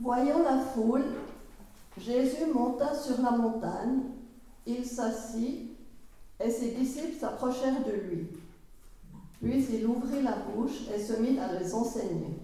Voyant la foule, Jésus monta sur la montagne, il s'assit et ses disciples s'approchèrent de lui. Puis il ouvrit la bouche et se mit à les enseigner.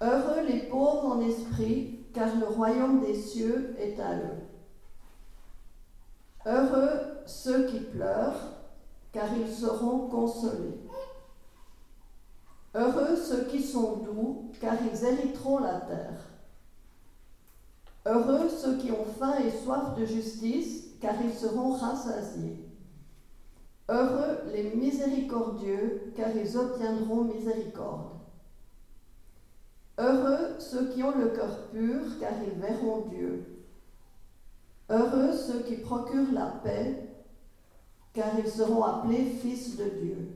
Heureux les pauvres en esprit, car le royaume des cieux est à eux. Heureux ceux qui pleurent, car ils seront consolés. Heureux ceux qui sont doux, car ils hériteront la terre. Heureux ceux qui ont faim et soif de justice, car ils seront rassasiés. Heureux les miséricordieux, car ils obtiendront miséricorde. Heureux ceux qui ont le cœur pur, car ils verront Dieu. Heureux ceux qui procurent la paix, car ils seront appelés fils de Dieu.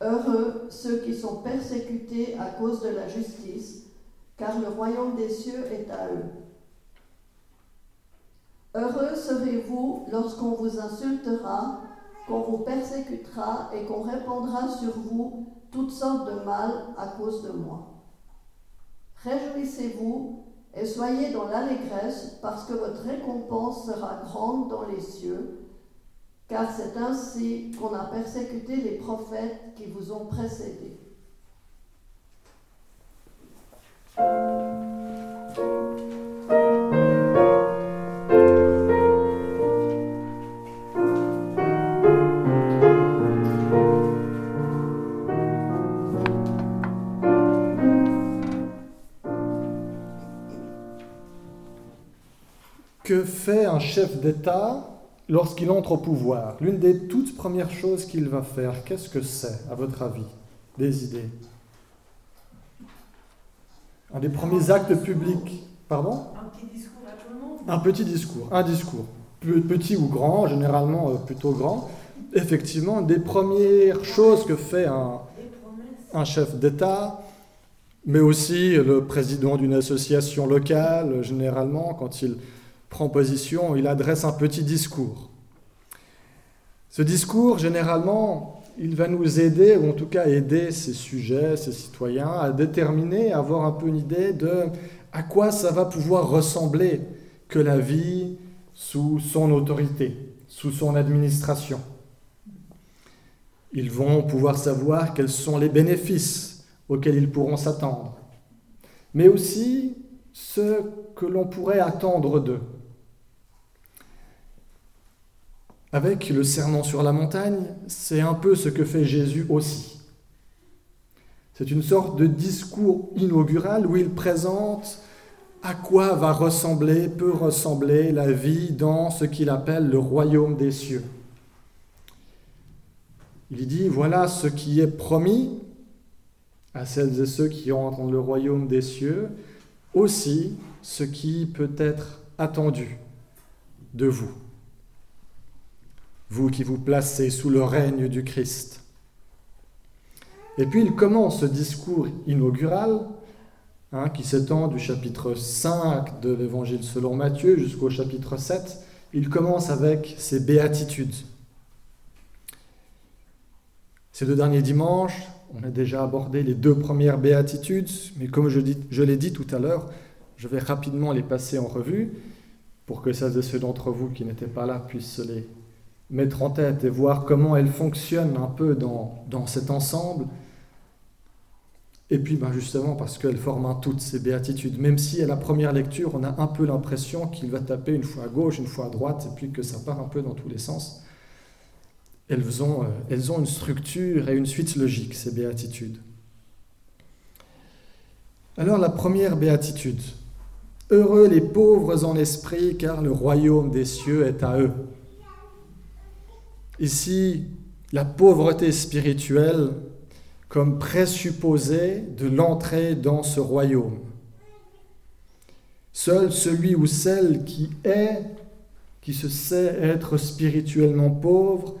Heureux ceux qui sont persécutés à cause de la justice, car le royaume des cieux est à eux. Heureux serez-vous lorsqu'on vous insultera, qu'on vous persécutera et qu'on répandra sur vous toutes sortes de mal à cause de moi. Réjouissez-vous et soyez dans l'allégresse parce que votre récompense sera grande dans les cieux, car c'est ainsi qu'on a persécuté les prophètes qui vous ont précédés. Que fait un chef d'État lorsqu'il entre au pouvoir L'une des toutes premières choses qu'il va faire, qu'est-ce que c'est, à votre avis Des idées? Un des premiers actes publics. Pardon? Un petit discours à tout le monde Un petit discours, un discours. Petit ou grand, généralement euh, plutôt grand. Effectivement, des premières choses que fait un, un chef d'État, mais aussi le président d'une association locale, généralement, quand il prend position, il adresse un petit discours. Ce discours, généralement, il va nous aider, ou en tout cas aider ces sujets, ces citoyens, à déterminer, à avoir un peu une idée de à quoi ça va pouvoir ressembler que la vie sous son autorité, sous son administration. Ils vont pouvoir savoir quels sont les bénéfices auxquels ils pourront s'attendre, mais aussi ce que l'on pourrait attendre d'eux. Avec le serment sur la montagne, c'est un peu ce que fait Jésus aussi. C'est une sorte de discours inaugural où il présente à quoi va ressembler, peut ressembler la vie dans ce qu'il appelle le royaume des cieux. Il dit, voilà ce qui est promis à celles et ceux qui entrent dans le royaume des cieux, aussi ce qui peut être attendu de vous vous qui vous placez sous le règne du Christ. Et puis il commence ce discours inaugural hein, qui s'étend du chapitre 5 de l'Évangile selon Matthieu jusqu'au chapitre 7. Il commence avec ses béatitudes. Ces deux derniers dimanches, on a déjà abordé les deux premières béatitudes, mais comme je, je l'ai dit tout à l'heure, je vais rapidement les passer en revue pour que celles et ceux d'entre vous qui n'étaient pas là puissent les mettre en tête et voir comment elle fonctionne un peu dans, cet ensemble. Et puis ben justement parce qu'elle forme un toutes ces béatitudes, même si à la première lecture on a un peu l'impression qu'il va taper une fois à gauche, une fois à droite, et puis que ça part un peu dans tous les sens. Elles ont, euh, elles ont une structure et une suite logique, ces béatitudes. Alors la première béatitude. Heureux les pauvres en esprit, car le royaume des cieux est à eux. Ici, la pauvreté spirituelle comme présupposé de l'entrée dans ce royaume. Seul celui ou celle qui est, qui se sait être spirituellement pauvre,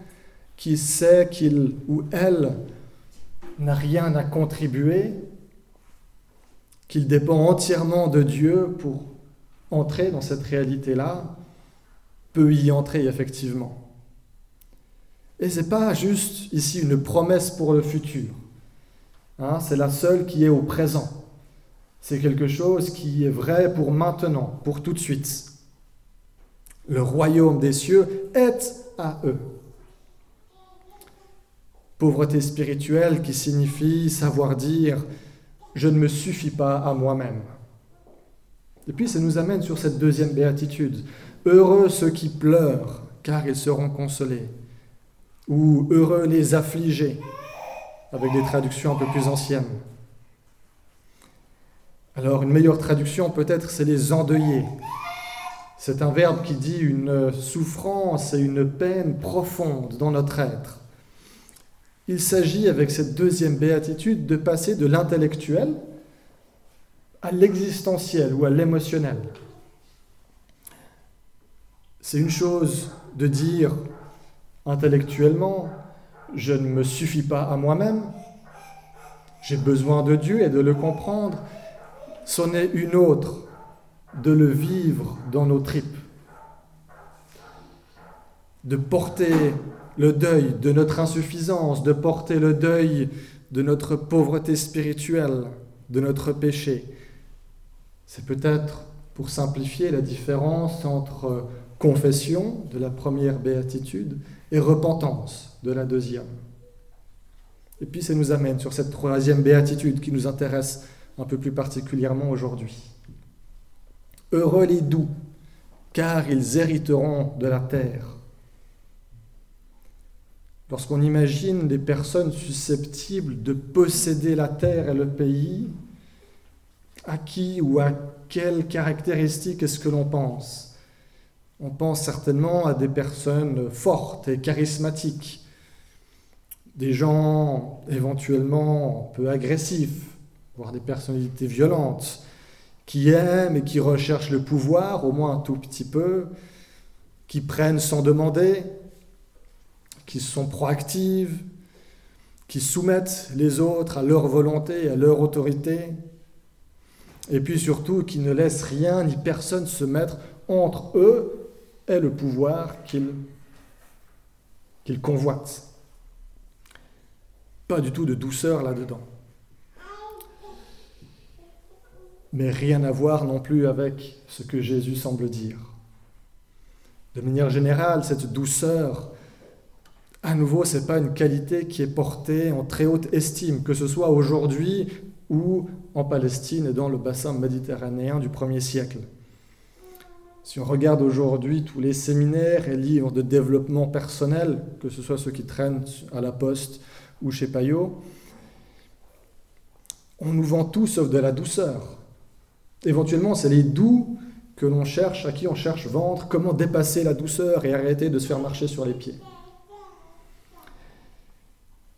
qui sait qu'il ou elle n'a rien à contribuer, qu'il dépend entièrement de Dieu pour entrer dans cette réalité-là, peut y entrer effectivement. Et ce n'est pas juste ici une promesse pour le futur. Hein, c'est la seule qui est au présent. C'est quelque chose qui est vrai pour maintenant, pour tout de suite. Le royaume des cieux est à eux. Pauvreté spirituelle qui signifie savoir dire je ne me suffis pas à moi-même. Et puis ça nous amène sur cette deuxième béatitude. Heureux ceux qui pleurent, car ils seront consolés. Ou heureux les affligés, avec des traductions un peu plus anciennes. Alors une meilleure traduction peut-être c'est les endeuillés. C'est un verbe qui dit une souffrance et une peine profonde dans notre être. Il s'agit avec cette deuxième béatitude de passer de l'intellectuel à l'existentiel ou à l'émotionnel. C'est une chose de dire intellectuellement, je ne me suffis pas à moi-même, j'ai besoin de Dieu et de le comprendre. C'en est une autre de le vivre dans nos tripes, de porter le deuil de notre insuffisance, de porter le deuil de notre pauvreté spirituelle, de notre péché. C'est peut-être, pour simplifier, la différence entre confession de la première béatitude et repentance de la deuxième. Et puis ça nous amène sur cette troisième béatitude qui nous intéresse un peu plus particulièrement aujourd'hui. Heureux les doux, car ils hériteront de la terre. Lorsqu'on imagine des personnes susceptibles de posséder la terre et le pays, à qui ou à quelles caractéristiques est-ce que l'on pense? On pense certainement à des personnes fortes et charismatiques, des gens éventuellement un peu agressifs, voire des personnalités violentes, qui aiment et qui recherchent le pouvoir, au moins un tout petit peu, qui prennent sans demander, qui sont proactives, qui soumettent les autres à leur volonté, à leur autorité, et puis surtout qui ne laissent rien ni personne se mettre entre eux et le pouvoir qu'ils convoitent. Pas du tout de douceur là-dedans. Mais rien à voir non plus avec ce que Jésus semble dire. De manière générale, cette douceur à nouveau, ce n'est pas une qualité qui est portée en très haute estime, que ce soit aujourd'hui ou en Palestine et dans le bassin méditerranéen du 1er siècle. Si on regarde aujourd'hui tous les séminaires et livres de développement personnel, que ce soit ceux qui traînent à la poste ou chez Payot, on nous vend tout sauf de la douceur. Éventuellement, c'est les doux que l'on cherche, à qui on cherche vendre, comment dépasser la douceur et arrêter de se faire marcher sur les pieds.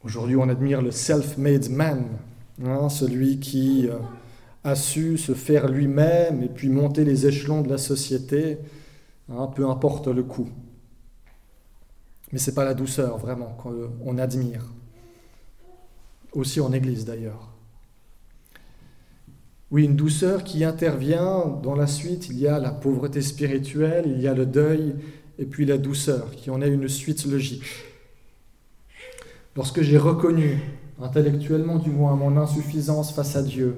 Aujourd'hui, on admire le self-made man, hein, celui qui euh, a su se faire lui-même et puis monter les échelons de la société, hein, peu importe le coût. Mais ce n'est pas la douceur vraiment qu'on admire. Aussi en Église d'ailleurs. Oui, une douceur qui intervient dans la suite. Il y a la pauvreté spirituelle, il y a le deuil, et puis la douceur, qui en est une suite logique. Lorsque j'ai reconnu, intellectuellement du moins, mon insuffisance face à Dieu,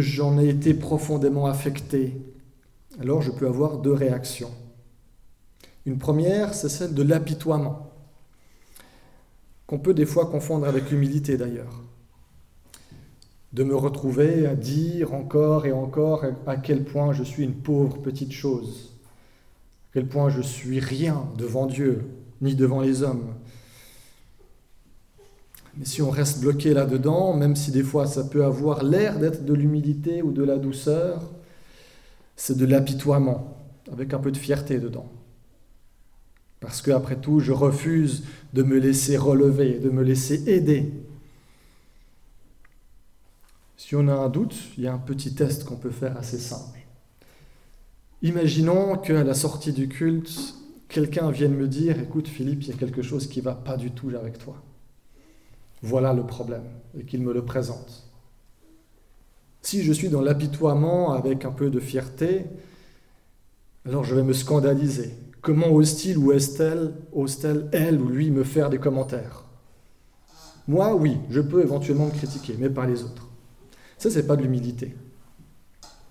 j'en ai été profondément affecté, alors je peux avoir deux réactions. Une première, c'est celle de l'apitoiement, qu'on peut des fois confondre avec l'humilité d'ailleurs. De me retrouver à dire encore et encore à quel point je suis une pauvre petite chose, à quel point je suis rien devant Dieu, ni devant les hommes, mais si on reste bloqué là-dedans, même si des fois ça peut avoir l'air d'être de l'humilité ou de la douceur, c'est de l'apitoiement, avec un peu de fierté dedans. Parce que, après tout, je refuse de me laisser relever, de me laisser aider. Si on a un doute, il y a un petit test qu'on peut faire assez simple. Imaginons qu'à la sortie du culte, quelqu'un vienne me dire Écoute, Philippe, il y a quelque chose qui ne va pas du tout avec toi voilà le problème, et qu'il me le présente. Si je suis dans l'apitoiement avec un peu de fierté, alors je vais me scandaliser. Comment ose-t-il ou est-elle, ose-t-elle, elle ou lui, me faire des commentaires? Moi, oui, je peux éventuellement me critiquer, mais pas les autres. Ça, c'est pas de l'humilité.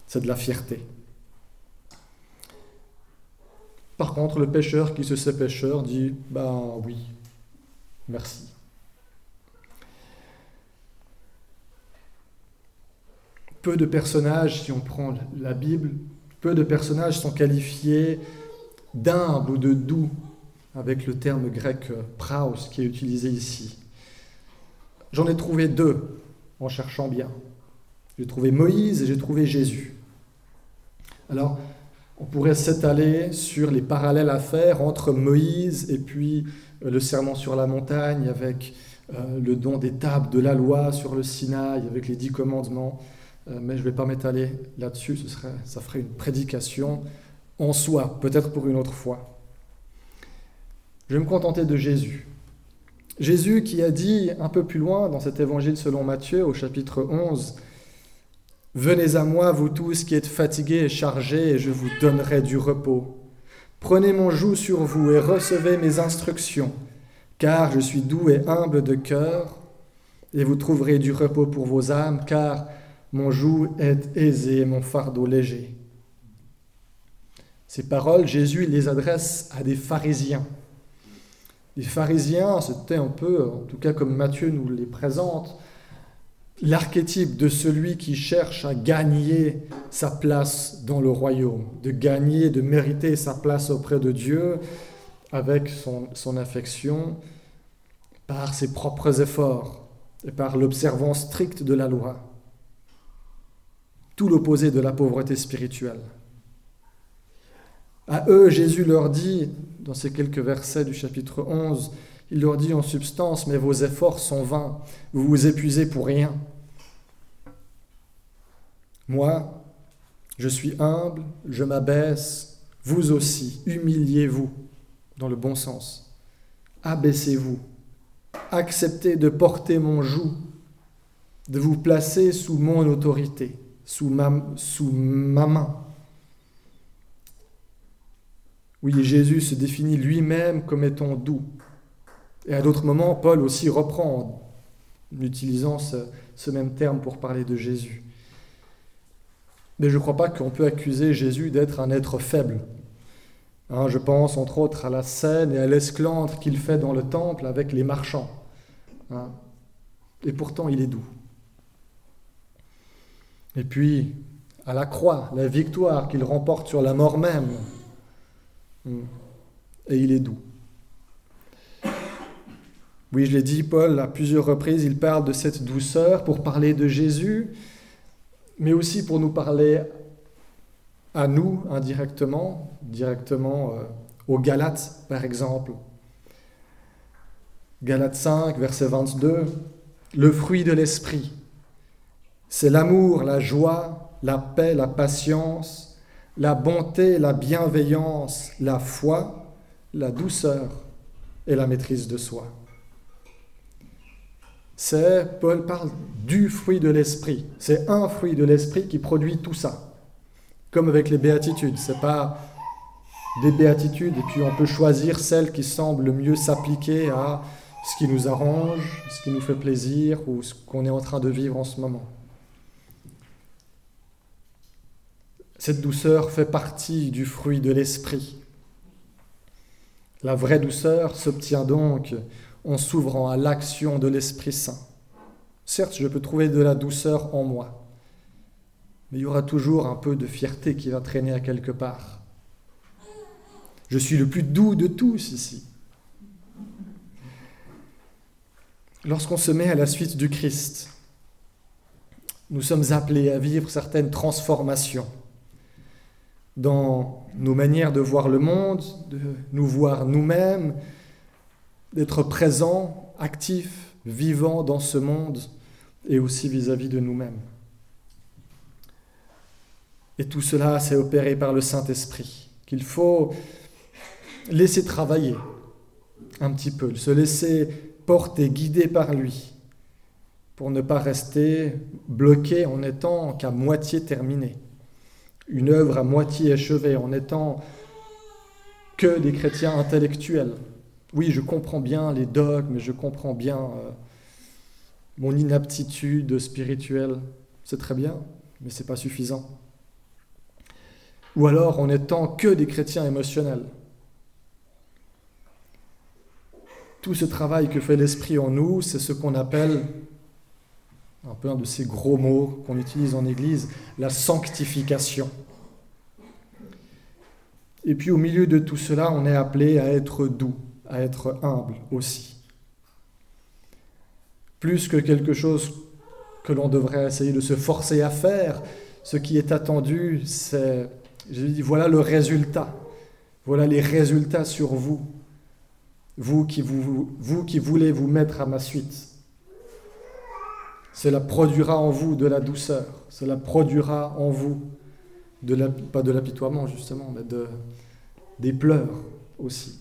C'est de la fierté. Par contre, le pêcheur qui se sait pêcheur dit Ben oui, merci. Peu de personnages, si on prend la Bible, peu de personnages sont qualifiés d'humble ou de doux, avec le terme grec praus qui est utilisé ici. J'en ai trouvé deux en cherchant bien. J'ai trouvé Moïse et j'ai trouvé Jésus. Alors, on pourrait s'étaler sur les parallèles à faire entre Moïse et puis euh, le serment sur la montagne avec euh, le don des tables de la loi sur le Sinaï, avec les dix commandements. Euh, mais je ne vais pas m'étaler là-dessus, ce serait, ça ferait une prédication en soi, peut-être pour une autre fois. Je vais me contenter de Jésus. Jésus qui a dit un peu plus loin dans cet évangile selon Matthieu au chapitre 11, Venez à moi, vous tous qui êtes fatigués et chargés, et je vous donnerai du repos. Prenez mon joug sur vous et recevez mes instructions, car je suis doux et humble de cœur, et vous trouverez du repos pour vos âmes, car mon joug est aisé mon fardeau léger. Ces paroles, Jésus les adresse à des pharisiens. Les pharisiens, c'était un peu, en tout cas comme Matthieu nous les présente, l'archétype de celui qui cherche à gagner sa place dans le royaume, de gagner, de mériter sa place auprès de Dieu avec son, affection par ses propres efforts et par l'observance stricte de la loi. Tout l'opposé de la pauvreté spirituelle. À eux, Jésus leur dit, dans ces quelques versets du chapitre 11, il leur dit en substance, mais vos efforts sont vains, vous vous épuisez pour rien. Moi, je suis humble, je m'abaisse, vous aussi, humiliez-vous, dans le bon sens. Abaissez-vous, acceptez de porter mon joug, de vous placer sous mon autorité, sous ma, sous ma main. Oui, Jésus se définit lui-même comme étant doux, et à d'autres moments, Paul aussi reprend en utilisant ce, même terme pour parler de Jésus. Mais je ne crois pas qu'on peut accuser Jésus d'être un être faible. Hein, je pense entre autres à la scène et à l'esclandre qu'il fait dans le temple avec les marchands. Hein. et pourtant, il est doux. Et puis, à la croix, la victoire qu'il remporte sur la mort même. Hmm. Et il est doux. Oui, je l'ai dit, Paul, à plusieurs reprises, il parle de cette douceur pour parler de Jésus, mais aussi pour nous parler à nous indirectement, directement euh, aux Galates, par exemple. Galates 5, verset 22, le fruit de l'esprit, c'est l'amour, la joie, la paix, la patience, la bonté, la bienveillance, la foi, la douceur et la maîtrise de soi c'est, Paul parle du fruit de l'esprit. C'est un fruit de l'esprit qui produit tout ça. Comme avec les béatitudes. C'est pas des béatitudes et puis on peut choisir celle qui semble le mieux s'appliquer à ce qui nous arrange, ce qui nous fait plaisir ou ce qu'on est en train de vivre en ce moment. Cette douceur fait partie du fruit de l'esprit. La vraie douceur s'obtient donc en s'ouvrant à l'action de l'Esprit Saint. Certes, je peux trouver de la douceur en moi, mais il y aura toujours un peu de fierté qui va traîner à quelque part. Je suis le plus doux de tous ici. Lorsqu'on se met à la suite du Christ, nous sommes appelés à vivre certaines transformations dans nos manières de voir le monde, de nous voir nous-mêmes, d'être présent, actif, vivant dans ce monde et aussi vis-à-vis de nous-mêmes. Et tout cela, c'est opéré par le Saint-Esprit, qu'il faut laisser travailler un petit peu, se laisser porter, guider par lui, pour ne pas rester bloqué en étant qu'à moitié terminé, une œuvre à moitié achevée, en étant que des chrétiens intellectuels, oui, je comprends bien les dogmes, je comprends bien euh, mon inaptitude spirituelle, c'est très bien, mais ce n'est pas suffisant. Ou alors en étant que des chrétiens émotionnels. Tout ce travail que fait l'Esprit en nous, c'est ce qu'on appelle, un peu un de ces gros mots qu'on utilise en Église, la sanctification. Et puis au milieu de tout cela, on est appelé à être doux, à être humble aussi. Plus que quelque chose que l'on devrait essayer de se forcer à faire, ce qui est attendu, c'est, je dis, voilà le résultat, voilà les résultats sur vous, vous qui, vous, vous qui voulez vous mettre à ma suite. Cela produira en vous de la douceur, cela produira en vous pas de l'apitoiement justement, mais de, des pleurs aussi.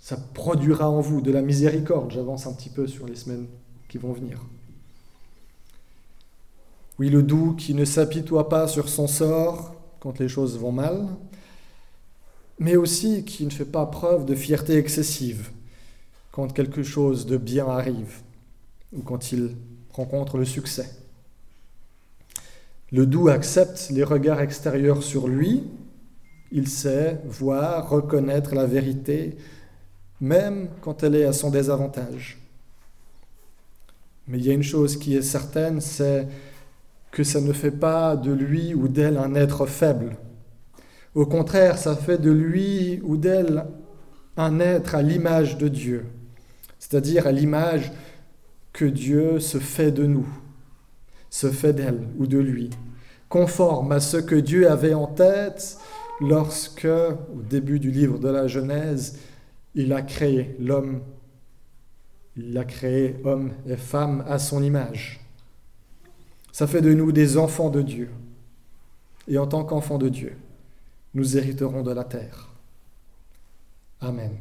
Ça produira en vous de la miséricorde. J'avance un petit peu sur les semaines qui vont venir. Oui, le doux qui ne s'apitoie pas sur son sort quand les choses vont mal, mais aussi qui ne fait pas preuve de fierté excessive quand quelque chose de bien arrive ou quand il rencontre le succès. Le doux accepte les regards extérieurs sur lui, il sait voir, reconnaître la vérité, même quand elle est à son désavantage. Mais il y a une chose qui est certaine, c'est que ça ne fait pas de lui ou d'elle un être faible. Au contraire, ça fait de lui ou d'elle un être à l'image de Dieu, c'est-à-dire à, l'image Dieu se fait de nous, se fait d'elle ou de lui, conforme à ce que Dieu avait en tête lorsque, au début du livre de la Genèse, il a créé l'homme, il a créé homme et femme à son image. Ça fait de nous des enfants de Dieu. Et en tant qu'enfants de Dieu, nous hériterons de la terre. Amen.